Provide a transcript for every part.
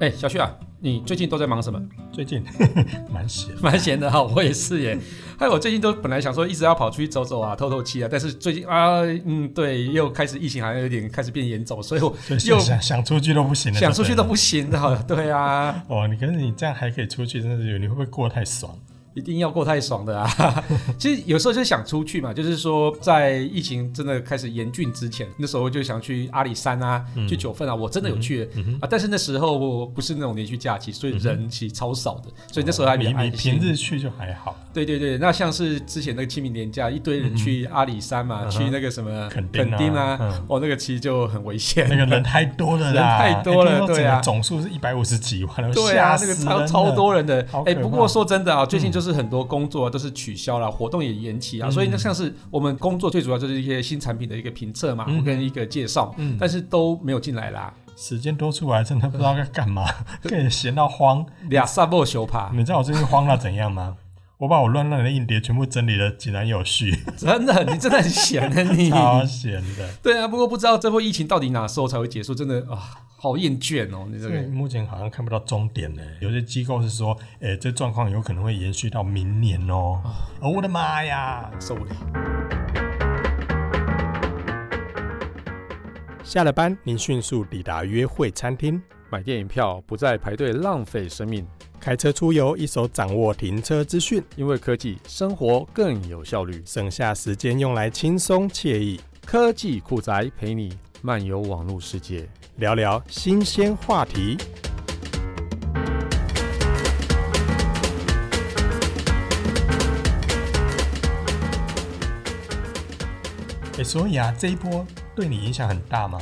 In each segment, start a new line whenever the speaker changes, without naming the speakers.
哎、欸，小旭啊，你最近都在忙什么？
最近 蛮闲，
蛮闲的哈，我也是耶。哎，我最近都本来想说一直要跑出去走走啊，透透气啊，但是最近啊，嗯，对，又开始疫情好像有点开始变严重，所以我又
想想出去都不行了，
想出去都不行的，对啊。
哦，你可是你这样还可以出去，真的是你会不会过得太爽？
一定要过太爽的啊！其实有时候就想出去嘛，就是说在疫情真的开始严峻之前，那时候就想去阿里山啊，嗯、去九份啊，我真的有去、啊。但是那时候我不是那种连续假期，所以人其实超少的，嗯、所以那时候还比较安心。
平日去就还好。
对对对，那像是之前那个清明年假，一堆人去阿里山嘛，嗯、去那个什么垦丁啊，哦，那个其实就很危险，
那个人太多了啦，
人太多了，对啊，
总数是一百五十几万，
对啊，那个超超多人的。哎，不过说真的啊，最近就是很多工作。都是取消了，活动也延期啊，嗯、所以那像是我们工作最主要就是一些新产品的一个评测嘛，嗯、跟一个介绍，嗯、但是都没有进来啦。
时间多出来，真的不知道该干嘛，可以闲到慌。
俩三波修爬，
你知道我最近慌到怎样吗？我把我乱乱的硬碟全部整理了，井然有序。
真的，你真的很闲的 你。
超闲的。
对啊，不过不知道这波疫情到底哪时候才会结束，真的啊，好厌倦哦。你这个
目前好像看不到终点呢。有些机构是说，诶、欸，这状况有可能会延续到明年哦。哦，我的妈呀，
受不了。
下了班，您迅速抵达约会餐厅，
买电影票不再排队浪费生命。
开车出游，一手掌握停车资讯，
因为科技生活更有效率，
省下时间用来轻松惬意。
科技酷宅陪你漫游网络世界，
聊聊新鲜话题。欸，所以啊，这一波对你影响很大吗？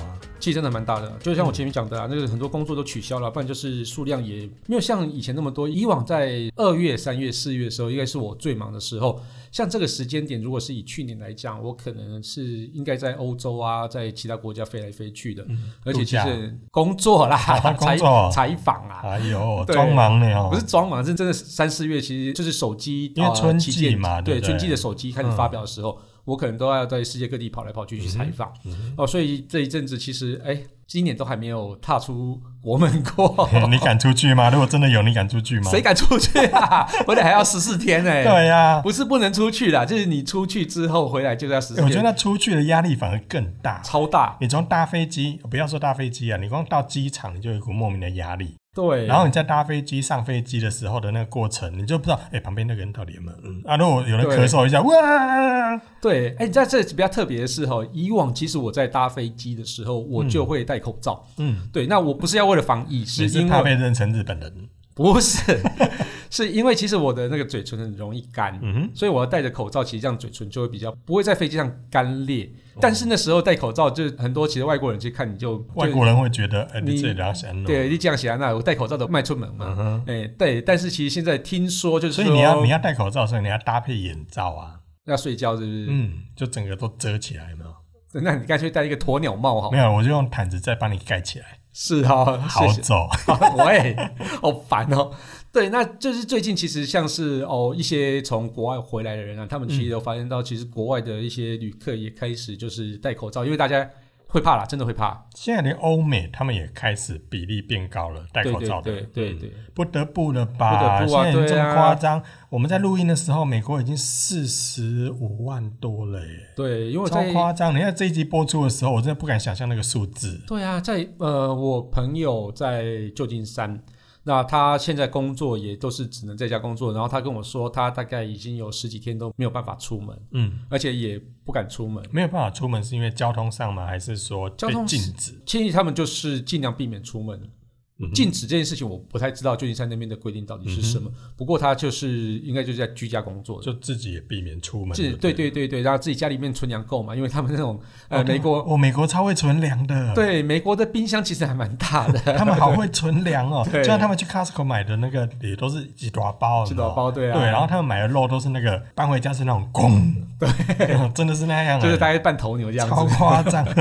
其实真的蛮大的，就像我前面讲的啊，嗯、那个很多工作都取消了，不然就是数量也没有像以前那么多。以往在二月、三月、四月的时候，应该是我最忙的时候。像这个时间点，如果是以去年来讲，我可能是应该在欧洲啊，在其他国家飞来飞去的，嗯、而且其实工作啦，采采访啊，
哎呦，装对忙呢哦，
不是装忙，是真的三四月，其实就是手机，
因为春季嘛，呃、对，
春季的手机开始发表的时候。嗯我可能都要在世界各地跑来跑去去采访，哦，所以这一阵子其实，哎，今年都还没有踏出国门过。
你敢出去吗？如果真的有，你敢出去吗？
谁敢出去啊？回来还要十四天呢。
对呀、啊，
不是不能出去啦，就是你出去之后回来就要十四天。
我觉得那出去的压力反而更大，
超大。
你从搭飞机，不要说搭飞机啊，你光到机场你就有一股莫名的压力。
对，
然后你在搭飞机、上飞机的时候的那个过程，你就不知道，哎，旁边那个人到底有没有？嗯啊，如果有人咳嗽一下，哇，
对，哎，在这比较特别的是哈，以往其实我在搭飞机的时候，我就会戴口罩，嗯，对，那我不是要为了防疫，是因为
怕被认成日本人。
不是，是因为其实我的那个嘴唇很容易干，嗯、哼所以我要戴着口罩，其实这样嘴唇就会比较不会在飞机上干裂。哦、但是那时候戴口罩，就很多其实外国人去看你就，就
外国人会觉得，哎，你这样想，
对，你这样想，那我戴口罩都迈出门嘛，哎、嗯欸，对。但是其实现在听说就是说，
所以你要你要戴口罩的时候，你要搭配眼罩啊，
要睡觉是不是？
嗯，就整个都遮起来嘛。
那你干脆戴一个鸵鸟帽好？
没有，我就用毯子再帮你盖起来。
是哈、哦，
好走。
喂，好烦哦。对，那就是最近其实像是哦一些从国外回来的人啊，他们其实有发现到，其实国外的一些旅客也开始就是戴口罩，因为大家。会怕啦，真的会怕。
现在连欧美他们也开始比例变高了，戴口罩的。
对对对，
不得不了吧？
不得不啊，
现在这么夸张。我们在录音的时候，美国已经四十五万多了耶。
对，因为
超夸张。你看这一集播出的时候，我真的不敢想象那个数字。
对啊，在呃，我朋友在旧金山。那他现在工作也都是只能在家工作，然后他跟我说，他大概已经有十几天都没有办法出门，嗯，而且也不敢出门。
没有办法出门是因为交通上吗？还是说被禁止？
建议他们就是尽量避免出门。禁止这件事情，我不太知道旧金山那边的规定到底是什么。不过他就是应该就是在居家工作，
就自己也避免出门。
对对对对，然后自己家里面存粮够嘛，因为他们那种呃美国，
哦美国超会存粮的。
对，美国的冰箱其实还蛮大的，
他们好会存粮哦。就像他们去 Costco 买的那个也都是几大包，
几大包对啊。
对，然后他们买的肉都是那个搬回家是那种公，对，真的是那样，
就是大概半头牛这样子。
超夸张，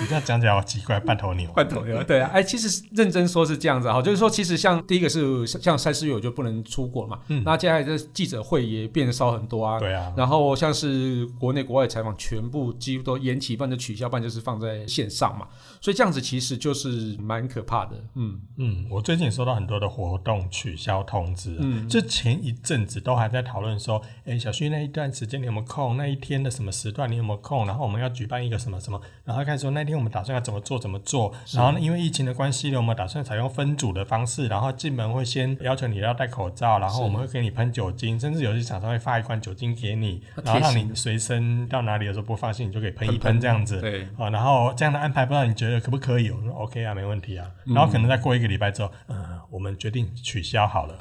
你这样讲起来好奇怪，半头牛。
半头牛，对啊，哎，其实认真真说是这样子哈，就是说其实像第一个是像三四月我就不能出国嘛，嗯，那接下来这记者会也变得少很多啊，
对啊，
然后像是国内国外采访全部几乎都延期，不然就取消，不然就是放在线上嘛，所以这样子其实就是蛮可怕的，嗯。
嗯，我最近收到很多的活动取消通知，嗯，就前一阵子都还在讨论说，哎，小旭那一段时间你有没有空？那一天的什么时段你有没有空？然后我们要举办一个什么什么，然后开始说那天我们打算要怎么做怎么做，然后呢，因为疫情的关系呢，我们打算采用分组的方式，然后进门会先要求你要戴口罩，然后我们会给你喷酒精，甚至有些厂商会发一罐酒精给你，然后让你随身到哪里的时候不放心，你就可以喷一喷这样子，对，啊，然后这样的安排不知道你觉得可不可以？我说 OK 啊，没问题啊，然后可能再过一个礼拜之后，嗯，我们决定取消好了，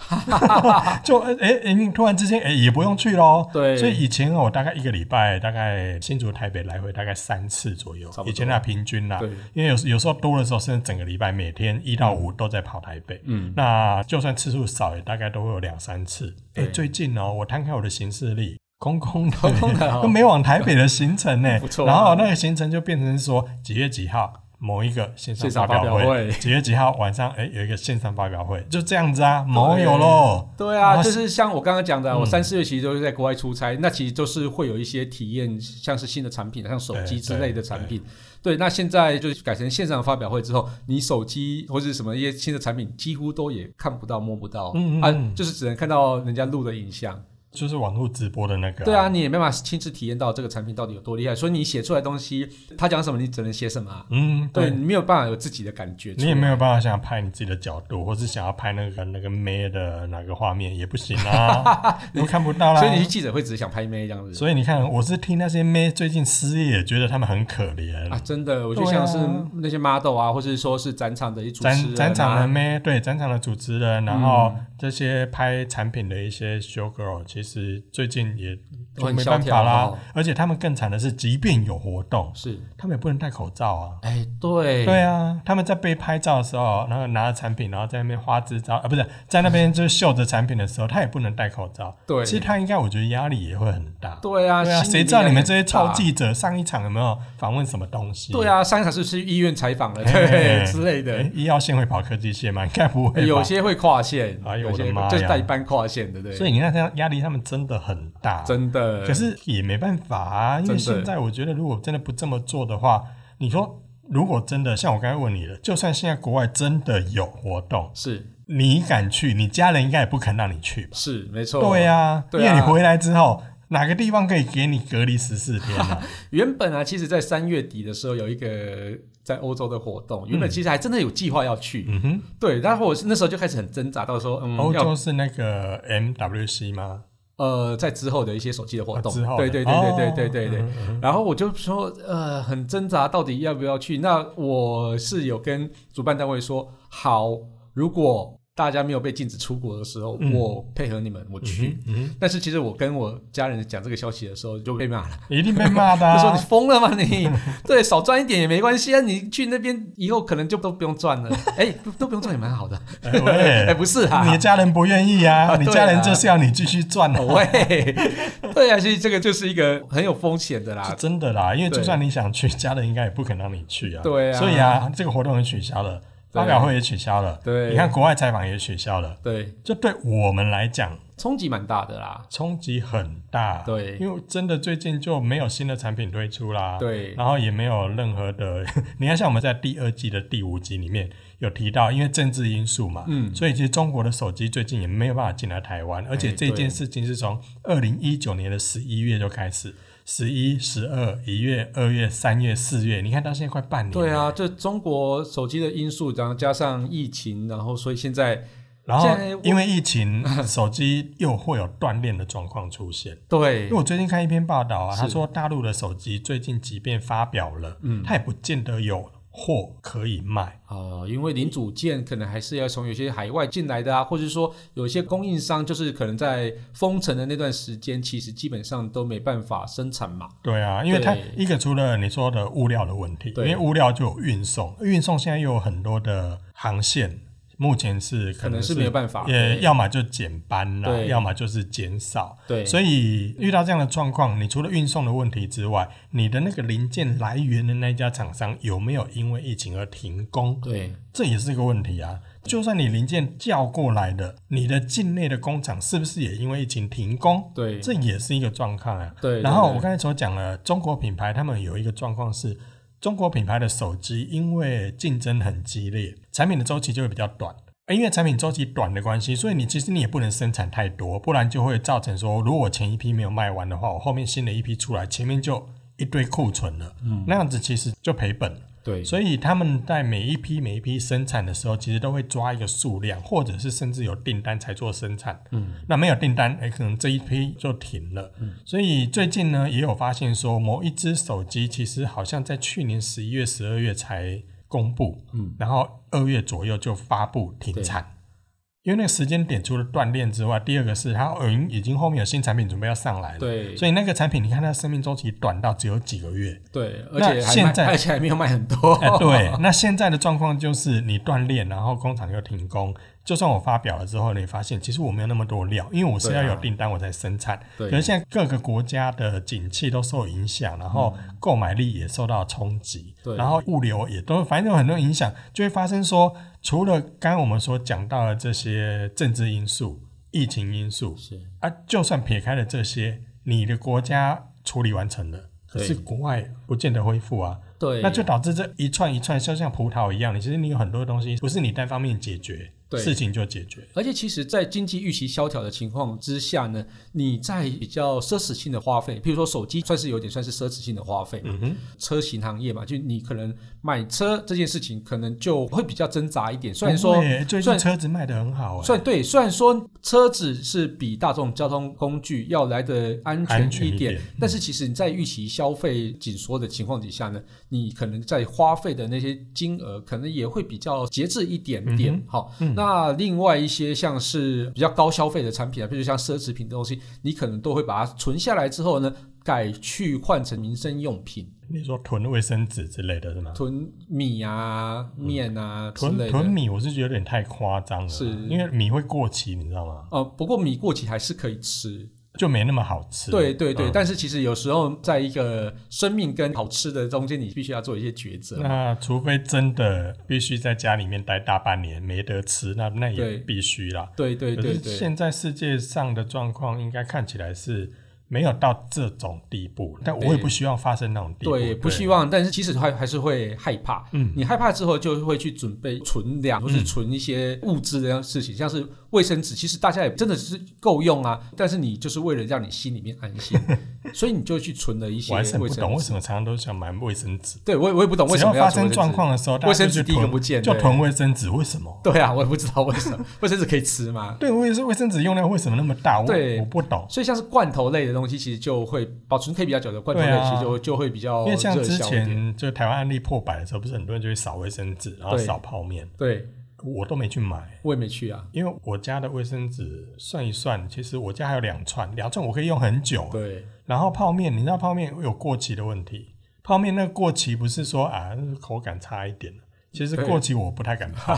就哎哎，你突然之间哎也不用去喽，对，所以以前我大概一个礼拜大概新竹台北来回大概三次左右，以前那平均啦，对，因为有有时候多的时候甚至整个礼拜每天一到五都在跑台北，嗯，那就算次数少也大概都会有两三次。哎，最近哦，我摊开我的行事历，空空的，空空的，都 没往台北的行程呢，不错，然后那个行程就变成说几月几号。某一个线上发表会，几月几号晚上？哎，有一个线上发表会，就这样子啊，没有喽。
对啊，就是像我刚刚讲的，我三四月其实都是在国外出差，那其实都是会有一些体验，像是新的产品，像手机之类的产品。对，那现在就是改成线上发表会之后，你手机或者什么一些新的产品，几乎都也看不到、摸不到，嗯嗯，就是只能看到人家录的影像。
就是网络直播的那个、啊，
对啊，你也没办法亲自体验到这个产品到底有多厉害，所以你写出来东西，他讲什么你只能写什么、啊，嗯，对，对。你没有办法有自己的感觉，
你也没有办法想要拍你自己的角度，或是想要拍那个那个妹的哪个画面也不行啊，你都看不到啦。
所以你去记者会只是想拍妹这样子。
所以你看，我是听那些妹最近失业，觉得他们很可怜。
啊，真的，我就像是那些 model 啊，或者说是展场的一主持人、啊，
展场的妹，对，展场的主持人，然后这些拍产品的一些 show girl，其实最近。也都没办法啦，而且他们更惨的是，即便有活动，是他们也不能戴口罩啊。
哎，对，
对啊，他们在被拍照的时候，然后拿着产品，然后在那边花枝招啊，不是在那边就秀着产品的时候，他也不能戴口罩。对，其实他应该，我觉得压力也会很大。
对啊，对啊，
谁知道你们这些超记者上一场有没有访问什么东西？
对啊，上一场是去医院采访了，对之类的。
医药线会跑科技线吗？应该不会。
有些会跨线，哎呦我的妈呀，就是代班跨线的，对。
所以你看，他压力他们真的很大，
真的。
可是也。没办法啊，因为现在我觉得，如果真的不这么做的话，你说如果真的像我刚才问你的，就算现在国外真的有活动，是你敢去，你家人应该也不肯让你去吧？是没错，对呀，因为你回来之后，哪个地方可以给你隔离十四天呢？
原本啊，其实，在三月底的时候有一个在欧洲的活动，原本其实还真的有计划要去，嗯哼，对，然后我那时候就开始很挣扎，到说，嗯，
欧洲是那个 MWC 吗？
呃，在之后的一些手机的活动，啊、对对对对对对对对，然后我就说，呃，很挣扎，到底要不要去？那我是有跟主办单位说，好，如果。大家没有被禁止出国的时候，嗯、我配合你们，我去。嗯嗯、但是其实我跟我家人讲这个消息的时候，就被骂了。
一定被骂的、啊。
就 说你疯了吗？你 对少赚一点也没关系啊！你去那边以后可能就都不用赚了。哎、欸，都不用赚也蛮好的。哎、欸欸，不是啊，
你的家人不愿意啊，啊你家人就是要你继续赚啊。
喂，对啊，其实这个就是一个很有风险的啦。
是真的啦，因为就算你想去，家人应该也不肯让你去啊。
对啊。
所以啊，这个活动也取消了。发表会也取消了，对，你看国外采访也取消了，对，这对我们来讲
冲击蛮大的啦，
冲击很大，对，因为真的最近就没有新的产品推出啦，对，然后也没有任何的，你看像我们在第二季的第五集里面有提到，因为政治因素嘛，嗯，所以其实中国的手机最近也没有办法进来台湾，而且这件事情是从二零一九年的十一月就开始。十一、十二、一月、二月、三月、四月，你看到现在快半年。
对啊，这中国手机的因素，然后加上疫情，然后所以现在，
然后因为疫情，手机又会有断链的状况出现。对，因为我最近看一篇报道啊，他说大陆的手机最近即便发表了，嗯，它也不见得有。货可以卖
啊、呃，因为零组件可能还是要从有些海外进来的啊，或者说有些供应商就是可能在封城的那段时间，其实基本上都没办法生产嘛。
对啊，因为它一个除了你说的物料的问题，因为物料就有运送，运送现在又有很多的航线。目前是
可能是没有办法，
也要么就减班了，
对
要么就是减少。
对，
所以遇到这样的状况，你除了运送的问题之外，你的那个零件来源的那家厂商有没有因为疫情而停工？
对，
这也是个问题啊。就算你零件叫过来的，你的境内的工厂是不是也因为疫情停工？
对，
这也是一个状况啊。
对，
然后我刚才所讲了，中国品牌他们有一个状况是，中国品牌的手机因为竞争很激烈，产品的周期就会比较短。因为产品周期短的关系，所以你其实你也不能生产太多，不然就会造成说，如果我前一批没有卖完的话，我后面新的一批出来，前面就一堆库存了。嗯，那样子其实就赔本了。
对，
所以他们在每一批每一批生产的时候，其实都会抓一个数量，或者是甚至有订单才做生产。嗯，那没有订单，哎，可能这一批就停了。嗯，所以最近呢，也有发现说，某一只手机其实好像在去年十一月、十二月才公布，嗯，然后二月左右就发布停产。因为那个时间点除了锻炼之外，第二个是它已经后面有新产品准备要上来了，
对，
所以那个产品你看它生命周期短到只有几个月，
对，而且现在 而且还没有卖很多，
哎，对，那现在的状况就是你锻炼，然后工厂又停工。就算我发表了之后，你发现其实我没有那么多料，因为我是要有订单我才生产。对啊。可是现在各个国家的景气都受影响，然后购买力也受到冲击，对，然后物流也都反正有很多影响，就会发生说，除了刚刚我们所讲到的这些政治因素、疫情因素，是啊，就算撇开了这些，你的国家处理完成了，可是国外不见得恢复啊。对，那就导致这一串一串，就像葡萄一样，你其实你有很多东西不是你单方面解决。事情就解决，
而且其实，在经济预期萧条的情况之下呢，你在比较奢侈性的花费，譬如说手机，算是有点算是奢侈性的花费嘛。嗯哼，车型行业嘛，就你可能买车这件事情，可能就会比较挣扎一点。虽然说，
最近车子卖的很好，
虽然对，虽然说车子是比大众交通工具要来的安全一点，全一点，但是其实你在预期消费紧缩的情况底下呢，你可能在花费的那些金额，可能也会比较节制一点点。好，嗯。那那另外一些像是比较高消费的产品啊，比如像奢侈品的东西，你可能都会把它存下来之后呢，改去换成民生用品。
你说囤卫生纸之类的是吗？
囤米啊、面啊、嗯、
囤囤米，我是觉得有点太夸张了，是因为米会过期，你知道吗？
哦、呃，不过米过期还是可以吃。
就没那么好吃。
对对对，嗯，但是其实有时候在一个生命跟好吃的中间，你必须要做一些抉择。
那除非真的必须在家里面待大半年没得吃，那那也必须啦。
对对对对，
现在世界上的状况应该看起来是。没有到这种地步，但我也不希望发生那种地步。
对，对不希望，但是其实还还是会害怕。嗯，你害怕之后，就会去准备存粮，或是存一些物资的样事情，嗯，像是卫生纸。其实大家也真的是够用啊，但是你就是为了让你心里面安心，所以你就去存了一些卫生纸。
我不懂为什么常常都想买卫生纸。
对，我也我也不懂为什么要发生
状况的时候，卫生纸第一个不见，就囤卫生纸，为什么？
对啊，我也不知道为什么 卫生纸可以吃吗？
对，我也是卫生纸用量为什么那么大？对，我不懂。
所以像是罐头类的东西，其实就会保存可以比较久的罐头类，其实就就会比较。
因为像之前就台湾案例破百的时候，不是很多人就会扫卫生纸，然后扫泡面。
对，
我都没去买，
我也没去啊。
因为我家的卫生纸算一算，其实我家还有两串，两串我可以用很久。
对，然
后泡面，你知道泡面有过期的问题，泡面那个过期不是说啊口感差一点，其实过期我不太敢泡。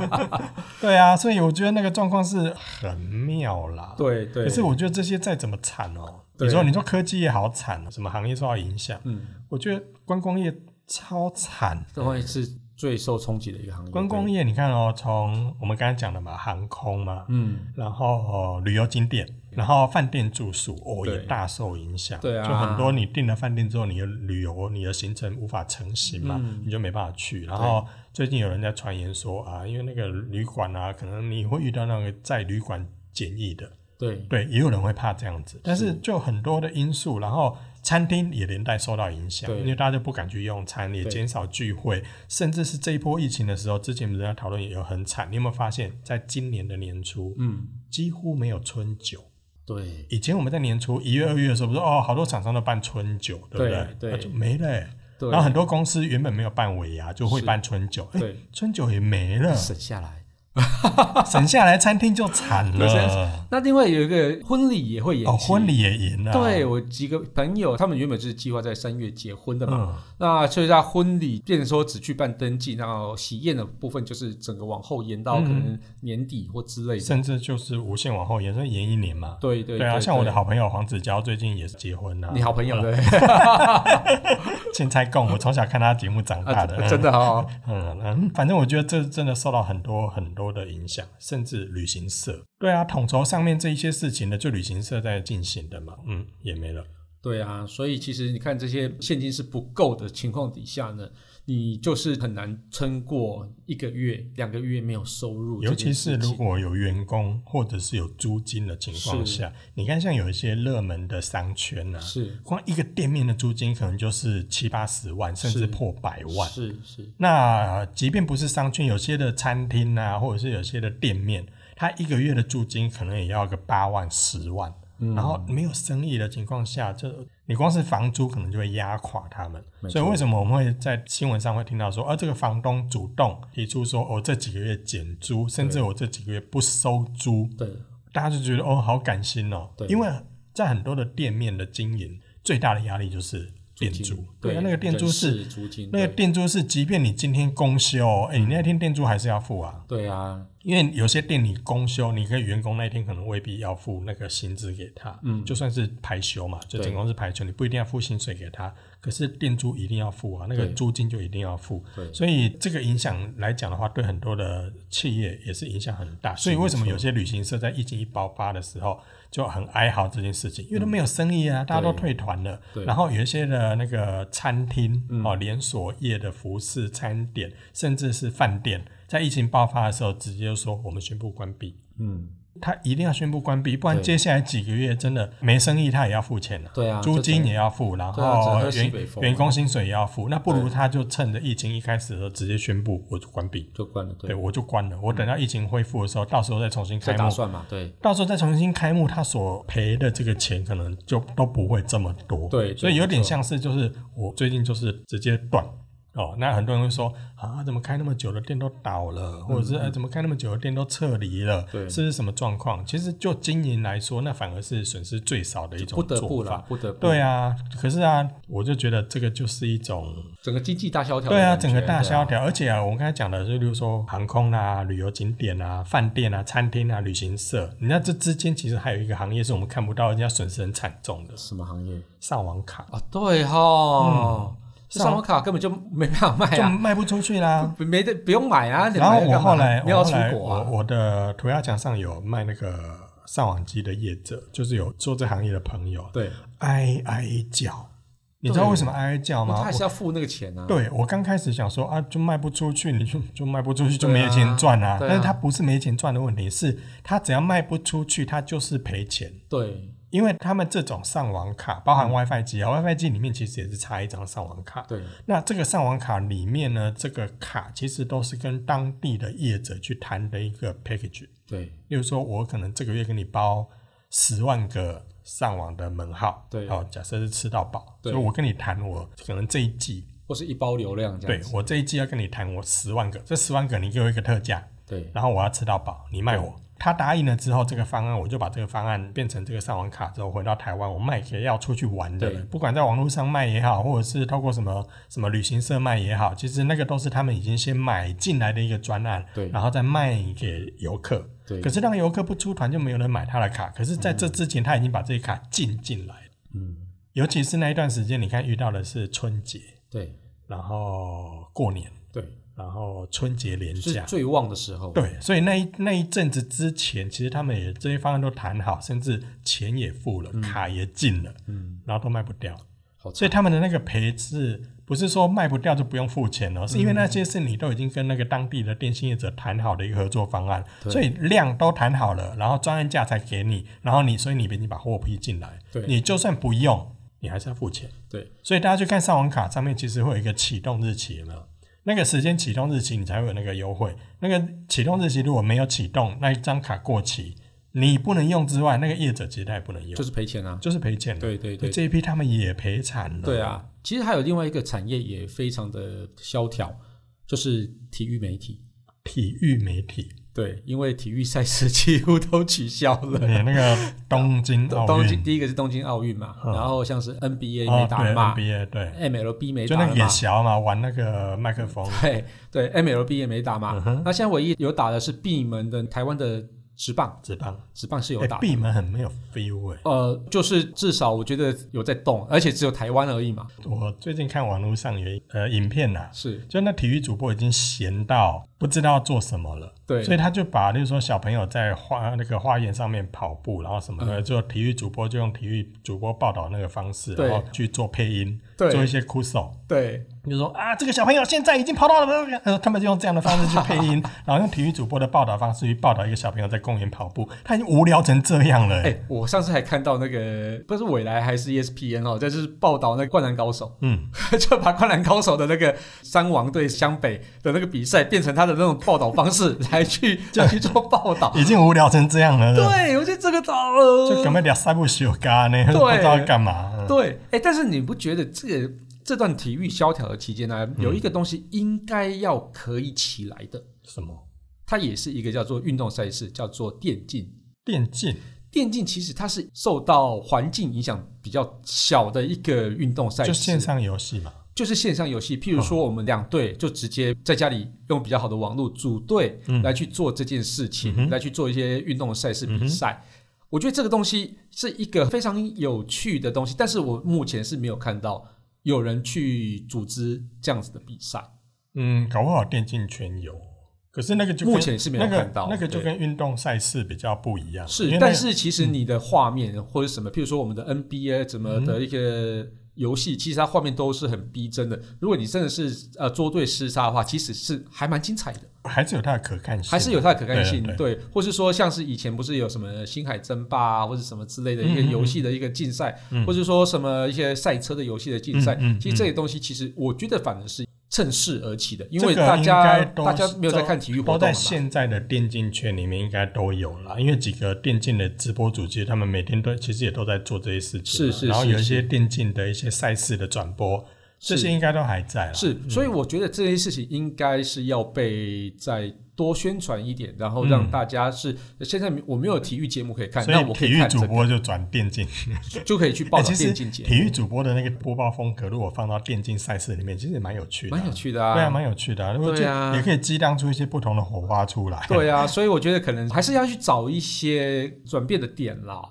对啊，所以我觉得那个状况是很妙啦。
对对，
可是我觉得这些再怎么惨哦。你说，你说科技业好惨，什么行业受到影响？嗯，我觉得观光业超惨，
观光业是最受冲击的一个行业。
观光业，你看哦，从我们刚才讲的嘛，航空嘛，嗯，然后、哦、旅游景点，然后饭店住宿，哦，也大受影响。对啊，就很多你订了饭店之后，你的旅游、你的行程无法成行嘛，嗯、你就没办法去。然后最近有人在传言说啊，因为那个旅馆啊，可能你会遇到那个在旅馆检疫的。对对，也有人会怕这样子，但是就很多的因素，然后餐厅也连带受到影响，因为大家就不敢去用餐，也减少聚会，甚至是这一波疫情的时候，之前我们在讨论也有很惨。你有没有发现，在今年的年初，嗯，几乎没有春酒。对，以前我们在年初一月、二月的时候，不是哦，好多厂商都办春酒，对不对？对，那就没了。对，然后很多公司原本没有办尾牙，就会办春酒，对，春酒也没了，
省下来。
省下来餐厅就惨了。
那另外有一个婚礼也会延期，
哦，婚礼也延了。
对，我几个朋友，他们原本就是计划在三月结婚的嘛，嗯、那所以他婚礼变成说只去办登记，然后喜宴的部分就是整个往后延到可能年底或之类的，
甚至就是无限往后延，所以延一年嘛。
对对对，
对啊，像我的好朋友黄子佼最近也是结婚了。
你好朋友对，
青菜贡，我从小看他节目长大的，
啊、真的好。
嗯嗯，反正我觉得这真的受到很多很多多的影响。甚至旅行社，对啊，统筹上面这一些事情呢，就旅行社在进行的嘛，嗯，也没了。
对啊，所以其实你看这些现金是不够的情况底下呢，你就是很难撑过一个月、两个月没有收入。
尤其是如果有员工或者是有租金的情况下，你看像有一些热门的商圈啊，
是
光一个店面的租金可能就是七八十万，甚至破百万。
是是。
那即便不是商圈，有些的餐厅啊，或者是有些的店面，它一个月的租金可能也要个八万、十万。然后没有生意的情况下，就你光是房租可能就会压垮他们。所以为什么我们会在新闻上会听到说，啊，这个房东主动提出说，我、哦、这几个月减租，甚至我这几个月不收租，
对，
大家就觉得哦，好感心哦。对，因为在很多的店面的经营，最大的压力就是。店租，对啊，那个店租是
租金，
那个店租是，即便你今天公休，哎，你那天店租还是要付啊。
对啊，
因为有些店你公休，你跟员工那一天可能未必要付那个薪资给他，嗯，就算是排休嘛，就整公司排休，你不一定要付薪水给他，可是店租一定要付啊，那个租金就一定要付。对，所以这个影响来讲的话，对很多的企业也是影响很大。所以为什么有些旅行社在疫情一爆发的时候，就很哀嚎这件事情，因为都没有生意啊，嗯、大家都退团了。然后有一些的那个餐厅哦，连锁业的服饰餐点，甚至是饭店，在疫情爆发的时候，直接就说我们宣布关闭。嗯。他一定要宣布关闭，不然接下来几个月真的没生意，他也要付钱了。
对啊，
租金也要付，然后员员工薪水也要付。那不如他就趁着疫情一开始的时候直接宣布，我就关闭，
就关了。
对，我就关了。我等到疫情恢复的时候，到时候再重新开幕。
打算嘛，对。
到时候再重新开幕，他所赔的这个钱可能就都不会这么多。
对，
所以有点像是就是我最近就是直接断。哦，那很多人会说啊，怎么开那么久的店都倒了，或者是哎，怎么开那么久的店都撤离了？对，这是什么状况？其实就经营来说，那反而是损失最少的一种做法。不得不了，不得不。对啊，可是啊，我就觉得这个就是一种
整个经济大萧条。
对啊，整个大萧条，而且啊，我们刚才讲的，就比如说航空啊、旅游景点啊、饭店啊、餐厅啊、旅行社，你看这之间其实还有一个行业是我们看不到，人家损失很惨重的。
什么行业？
上网卡
啊，对哈。嗯上网卡根本就没办法卖啊，
就卖不出去啦，
没得不用买啊。
然后我后来，
我后来，我
我的涂鸦墙上有卖那个上网机的业者，就是有做这行业的朋友，
对，
哀哀叫，你知道为什么哀哀叫吗？
他还是要付那个钱啊。
对，我刚开始想说啊，就卖不出去，你就就卖不出去就没钱赚啊。但是他不是没钱赚的问题，是他只要卖不出去，他就是赔钱。
对。
因为他们这种上网卡包含 WiFi 机啊、嗯、，WiFi 机里面其实也是插一张上网卡。
对。
那这个上网卡里面呢，这个卡其实都是跟当地的业者去谈的一个 package。
对。
例如说，我可能这个月给你包十万个上网的门号。
对。
哦，假设是吃到饱。对。所以我跟你谈，我可能这一季
或是一包流量这样。
对，我这一季要跟你谈，我十万个，这十万个你给我一个特价。
对。然
后我要吃到饱，你卖我。他答应了之后，这个方案我就把这个方案变成这个上网卡之后，回到台湾，我卖给要出去玩的人，对不管在网络上卖也好，或者是透过什么什么旅行社卖也好，其实那个都是他们已经先买进来的一个专案，
对，
然后再卖给游客。对，可是让游客不出团，就没有人买他的卡。可是在这之前，他已经把这些卡进进来。嗯，尤其是那一段时间，你看遇到的是春节，
对，
然后过年，
对。
然后春节连假。
最旺的时候，
对，所以那一那一阵子之前，其实他们也这些方案都谈好，甚至钱也付了，嗯、卡也进了，嗯，然后都卖不掉，所以他们的那个赔是不是说卖不掉就不用付钱了？嗯、是因为那些是你都已经跟那个当地的电信业者谈好的一个合作方案，所以量都谈好了，然后专案价才给你，然后你所以你别你把货批进来，对，你就算不用，你还是要付钱，
对，
所以大家去看上网卡上面其实会有一个启动日期，有没有？那个时间启动日期，你才会有那个优惠。那个启动日期如果没有启动，那一张卡过期，你不能用之外，那个业者其实他也不能用，
就是赔钱啊，
就是赔钱。
对对对，
这一批他们也赔惨了。
对啊，其实还有另外一个产业也非常的萧条，就是体育媒体。
体育媒体，
对，因为体育赛事 几乎都取消了。
你，那个东京 奥运，
东京第一个是东京奥运嘛，然后像是 NBA 没打嘛
，NBA 对
，MLB 没打
就那野小嘛，玩那个麦克风。
对对，MLB 也没打嘛。那现在唯一有打的是闭门的台湾的。职棒，
直棒，
直棒是有打的，
闭门很没有 feel 哎。
呃，就是至少我觉得有在动，而且只有台湾而已嘛。
我最近看网络上有呃影片呐、啊，
是。
就那体育主播已经闲到不知道做什么了，
对，
所以他就把，例如说小朋友在花那个花园上面跑步，然后什么的，就、嗯、体育主播就用体育主播报道那个方式，然后去做配音，
对
做一些哭手，
对。
比如说啊，这个小朋友现在已经跑到了，呃，他们就用这样的方式去配音，然后用体育主播的报道方式去报道一个小朋友在公园跑步，他已经无聊成这样了。哎、
欸，我上次还看到那个不是未来还是 ESPN 哦，就是报道那个灌篮高手，
嗯，
就把灌篮高手的那个山王对湘北的那个比赛变成他的那种报道方式 来去就去做报道，
已经无聊成这样了。
对，我觉得这个早了，
就根本两三不休干呢，不知道干嘛。
对，哎、欸，但是你不觉得这个？这段体育萧条的期间呢，有一个东西应该要可以起来的。
什么？
它也是一个叫做运动赛事，叫做电竞。
电竞，
电竞其实它是受到环境影响比较小的一个运动赛事，
就线上游戏嘛。
就是线上游戏，譬如说我们两队就直接在家里用比较好的网络组队来去做这件事情，嗯、来去做一些运动赛事比赛。嗯、我觉得这个东西是一个非常有趣的东西，但是我目前是没有看到。有人去组织这样子的比赛，
嗯，搞不好电竞圈有，可是那个就
目前是没有看到，
那个就跟运动赛事比较不一样。
是，但是其实你的画面或者什么，譬如说我们的 NBA 怎么的一个游戏，其实它画面都是很逼真的。如果你真的是呃捉对厮杀的话，其实是还蛮精彩的。
还是有它的可看性，
还是有它的可看性，对，对，对，或是说像是以前不是有什么星海争霸啊，或者什么之类的一个游戏的一个竞赛，嗯嗯，或者说什么一些赛车的游戏的竞赛，其实这些东西其实我觉得反而是趁势而起的，因为大家大家没有在看体育活动，
都在现在的电竞圈里面应该都有了，因为几个电竞的直播主，其实他们每天都其实也都在做这些事情，
是是，是，
然后有一些电竞的一些赛事的转播。这些应该都还在了，
是，所以我觉得这些事情应该是要被再多宣传一点，然后让大家是现在我没有体育节目可以看，那我可以看
体育主播就转电竞，
就可以去报道电竞节目。
体育主播的那个播报风格，如果放到电竞赛事里面，其实也蛮有趣的，
蛮有趣的啊，
对啊，蛮有趣的，对啊，也可以激荡出一些不同的火花出来。
对啊，所以我觉得可能还是要去找一些转变的点啦。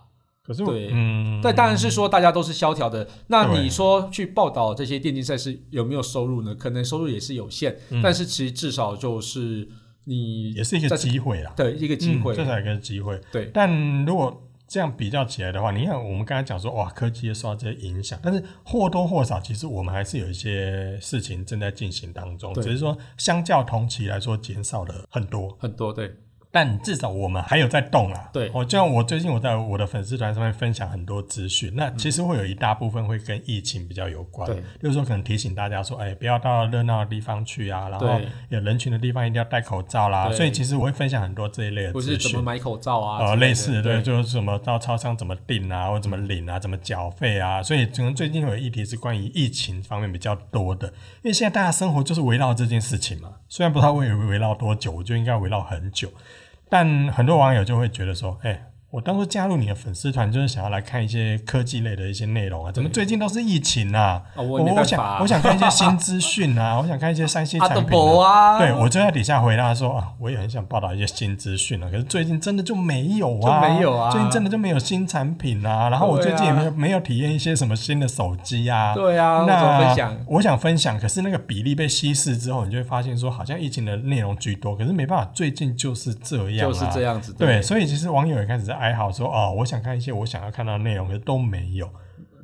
可是，
对，
嗯，
但当然是说大家都是萧条的。那你说去报道这些电竞赛事有没有收入呢？可能收入也是有限，嗯、但是其实至少就是你
也是一个机会啦，
对，一个机会，
这才一个机会。
对，
但如果这样比较起来的话，你看我们刚才讲说，哇，科技也受到这些影响，但是或多或少，其实我们还是有一些事情正在进行当中，只是说相较同期来说减少了很多。
很多，对。
但至少我们还有在动啊！
对，
我就像我最近我在我的粉丝团上面分享很多资讯，那其实会有一大部分会跟疫情比较有关。对，就是说可能提醒大家说，哎，不要到热闹的地方去啊，然后有人群的地方一定要戴口罩啦。所以其实我会分享很多这一类的资讯。
不是怎么买口罩啊？
呃，类似对，就是什么到超商怎么订啊，或者怎么领啊，怎么缴费啊。所以可能最近有议题是关于疫情方面比较多的，因为现在大家生活就是围绕这件事情嘛。虽然不知道会围绕多久，我觉得应该围绕很久。但很多网友就会觉得说，哎、我当初加入你的粉丝团，就是想要来看一些科技类的一些内容啊。怎么最近都是疫情啊？
哦、我
我想我想看一些新资讯啊，我想看一些三 C 产品啊。啊对，我就在底下回答说啊，我也很想报道一些新资讯啊。可是最近真的就没有啊，
就没有啊。
最近真的就没有新产品啊。然后我最近也没有、啊、没有体验一些什么新的手机啊。
对啊，那我分享，
我想分享，可是那个比例被稀释之后，你就会发现说，好像疫情的内容居多。可是没办法，最近就是这样、啊，
就是这样子。对，
对，所以其实网友也开始在哀嚎说，哦。我想看一些我想要看到的内容，可是都没有，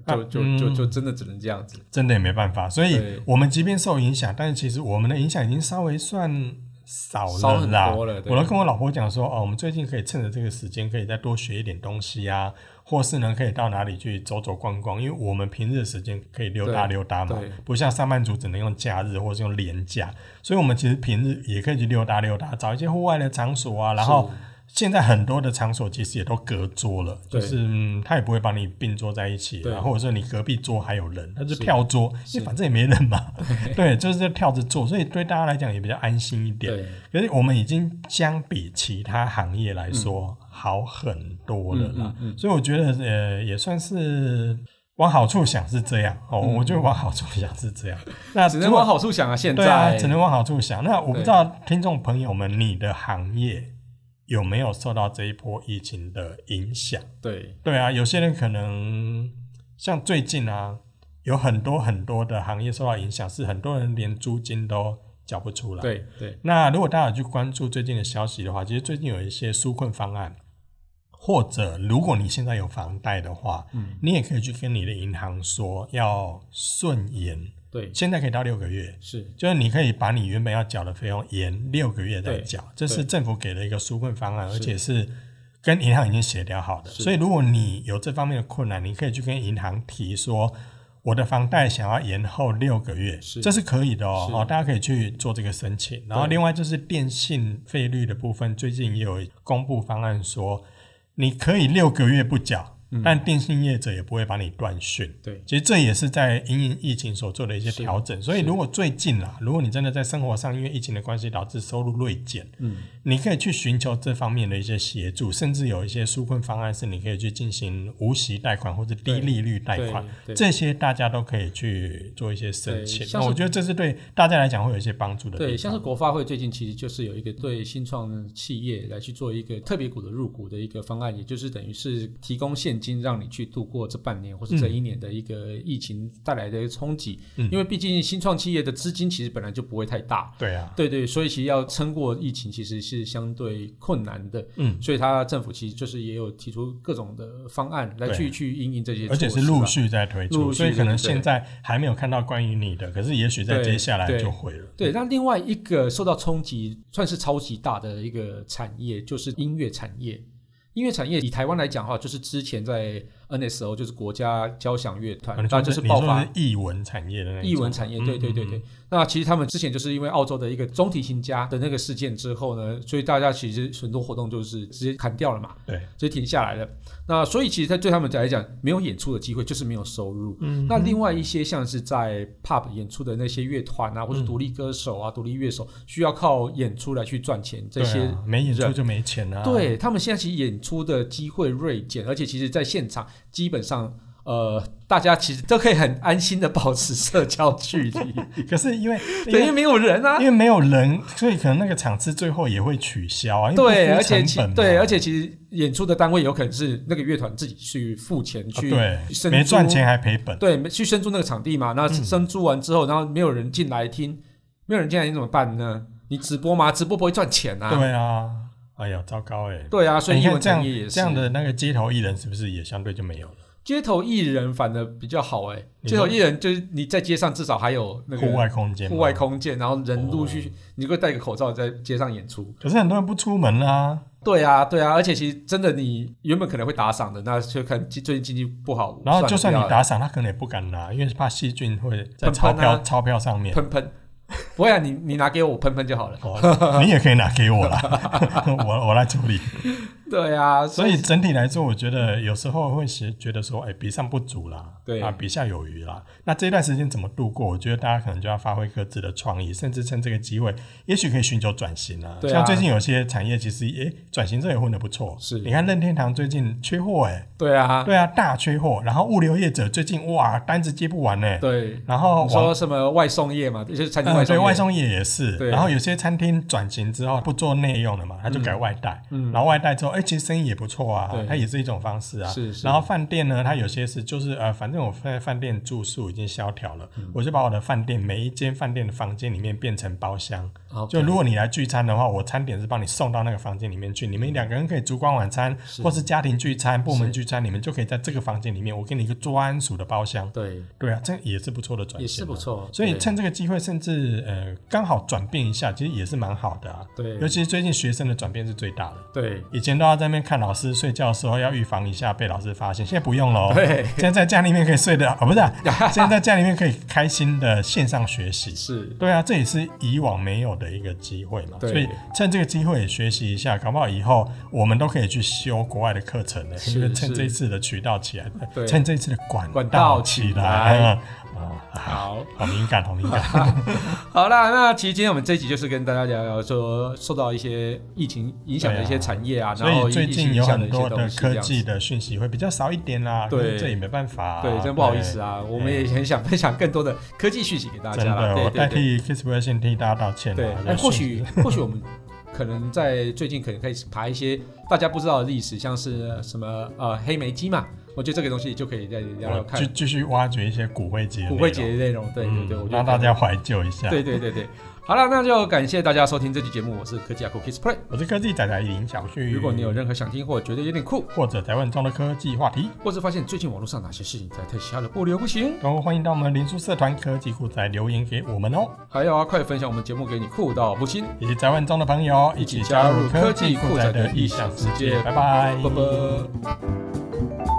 就就就就真的只能这样子，
真的也没办法。所以，我们即便受影响，但是其实我们的影响已经稍微算少了啦。
了。
我都跟我老婆讲说，哦，我们最近可以趁着这个时间，可以再多学一点东西啊，或是呢，可以到哪里去走走逛逛，因为我们平日的时间可以溜达溜达嘛，不像上班族只能用假日或是用年假，所以我们其实平日也可以去溜达溜达，找一些户外的场所啊，然后。现在很多的场所其实也都隔桌了，就是嗯，他也不会把你并坐在一起，然后或者说你隔壁桌还有人，他就跳桌，因为反正也没人嘛，对，就是跳着坐，所以对大家来讲也比较安心一点。可是我们已经相比其他行业来说好很多了啦，所以我觉得呃也算是往好处想是这样哦，我觉得往好处想是这样，那
只能往好处想啊，现在。
只能往好处想。那我不知道听众朋友们，你的行业。有没有受到这一波疫情的影响？
对
对啊，有些人可能像最近啊，有很多很多的行业受到影响，是很多人连租金都缴不出来。
对对。
那如果大家有去关注最近的消息的话，其实最近有一些纾困方案，或者如果你现在有房贷的话，嗯，你也可以去跟你的银行说要顺延。
对，
现在可以到六个月，
是，
就是你可以把你原本要缴的费用延六个月再缴，这是政府给的一个纾困方案，而且是跟银行已经协调好的。所以如果你有这方面的困难，你可以去跟银行提说，我的房贷想要延后六个月，是，这是可以的哦，哦，大家可以去做这个申请。然后另外就是电信费率的部分，最近也有公布方案说，你可以六个月不缴。但电信业者也不会把你断讯。对，其实这也是在因应疫情所做的一些调整。所以如果最近啦，如果你真的在生活上因为疫情的关系导致收入锐减，嗯，你可以去寻求这方面的一些协助，甚至有一些纾困方案是你可以去进行无息贷款或者低利率贷款，这些大家都可以去做一些申请。那我觉得这是对大家来讲会有一些帮助的。
对，像是国发会最近其实就是有一个对新创企业来去做一个特别股的入股的一个方案，也就是等于是提供现金让你去度过这半年或者这一年的一个疫情带来的冲击，嗯、因为毕竟新创企业的资金其实本来就不会太大，
对啊，
对对，所以其实要撑过疫情其实是相对困难的，嗯，所以他政府其实就是也有提出各种的方案来去去应应这些，
而且是陆续在推出，所以可能现在还没有看到关于你的，可是也许在接下来就会了。
对，那另外一个受到冲击算是超级大的一个产业就是音乐产业，音乐产业以台湾来讲的话，就是之前在。NSO 就是国家交响乐团，那就是爆发
艺文产业的那艺
文产业，对对对对。那其实他们之前就是因为澳洲的一个中提琴家的那个事件之后呢，所以大家其实很多活动就是直接砍掉了嘛，对，直接停下来了。那所以其实，在对他们来讲，没有演出的机会就是没有收入。嗯，那另外一些像是在 pub 演出的那些乐团啊，或者独立歌手啊、独立乐手，需要靠演出来去赚钱，这些
没演出就没钱啊。
对，他们现在其实演出的机会锐减，而且其实在现场。基本上，呃，大家其实都可以很安心的保持社交距离。
可是 因为
因为没有人啊，
因为没有人，所以可能那个场次最后也会取消啊。
对，而且其对，而且其实演出的单位有可能是那个乐团自己去付钱去，
对，没赚钱还赔本。
对，去生租那个场地嘛，那生租完之后，然后没有人进来听，没有人进来，你怎么办呢？你直播吗？直播不会赚钱啊。
对啊。哎呀，糟糕哎！
对啊，所以
你看这样这样的那个街头艺人是不是也相对就没有了？
街头艺人反而比较好哎，街头艺人就是你在街上至少还有那个
户外空间，
户外空间，然后人陆续，你会戴个口罩在街上演出。
可是很多人不出门啊。
对啊，对啊，而且其实真的，你原本可能会打赏的，那就看最近经济不好。
然后就算你打赏，他可能也不敢拿，因为怕细菌会在钞票钞票上面
喷喷。不会啊，你你拿给我喷喷就好了。
你也可以拿给我啦，我我来处理。
对啊，
所以整体来说，我觉得有时候会是觉得说，哎，比上不足啦，
对
啊，比下有余啦。那这段时间怎么度过？我觉得大家可能就要发挥各自的创意，甚至趁这个机会，也许可以寻求转型啊。像最近有些产业其实，哎，转型这也混得不错。是，你看任天堂最近缺货，哎，
对啊，
对啊，大缺货。然后物流业者最近哇，单子接不完呢。
对，
然后
说什么外送业嘛，就是餐厅外送业，
外送业也是。然后有些餐厅转型之后不做内用了嘛，他就改外带。嗯，然后外带之后，哎，其实生意也不错。啊，它也是一种方式啊。是是。然后饭店呢，它有些是就是呃，反正我在饭店住宿已经萧条了，我就把我的饭店每一间饭店的房间里面变成包厢。就如果你来聚餐的话，我餐点是帮你送到那个房间里面去，你们两个人可以烛光晚餐，或是家庭聚餐、部门聚餐，你们就可以在这个房间里面，我给你一个专属的包厢。对对啊，这也是不错的转型，
也是不错。
所以趁这个机会，甚至呃刚好转变一下，其实也是蛮好的啊。对，尤其是最近学生的转变是最大的。对，以前都要在那边看老师睡觉的时候要预防一下被老师发现，现在不用了。对，现在在家里面可以睡得哦，不是，现在在家里面可以开心的线上学习。是，对啊，这也是以往没有的一个机会嘛。所以趁这个机会也学习一下，搞不好以后我们都可以去修国外的课程的。趁这一次的渠道起来，
对
趁这一次的管
管道
起来。
好，
好敏感，好敏感。
好啦，那其实今天我们这一集就是跟大家聊聊说，受到一些疫情影响的一些产业啊，
啊
然后
所以最近有很多的科技
的
的讯息会比较少一点啦。
对，
这也没办法。
对，真不好意思啊，我们也很想分享更多的科技讯息给大家啦。
真的，
对
我代替 Kisplay 先替大家道歉。
对，哎，或许或许我们可能在最近可能可以爬一些大家不知道的历史，像是什么呃黑莓机嘛。我觉得这个东西就可以再聊聊看，
继继续挖掘一些骨灰级、
骨灰级的内容，对对对，我
让大家怀旧一下。
对对对对，好了，那就感谢大家收听这期节目，我是科技阿酷 Kiss Play，
我是科技仔仔林小旭。
如果你有任何想听或觉得有点酷，
或者在问中的科技话题，
或是发现最近网络上哪些事情在太瞎了不流不行，
都欢迎到我们林书社团科技酷仔留言给我们哦。
还有啊，快分享我们节目给你酷到不行，
以及在问中的朋友一起加入科技酷仔的异想世界。拜拜，
拜拜。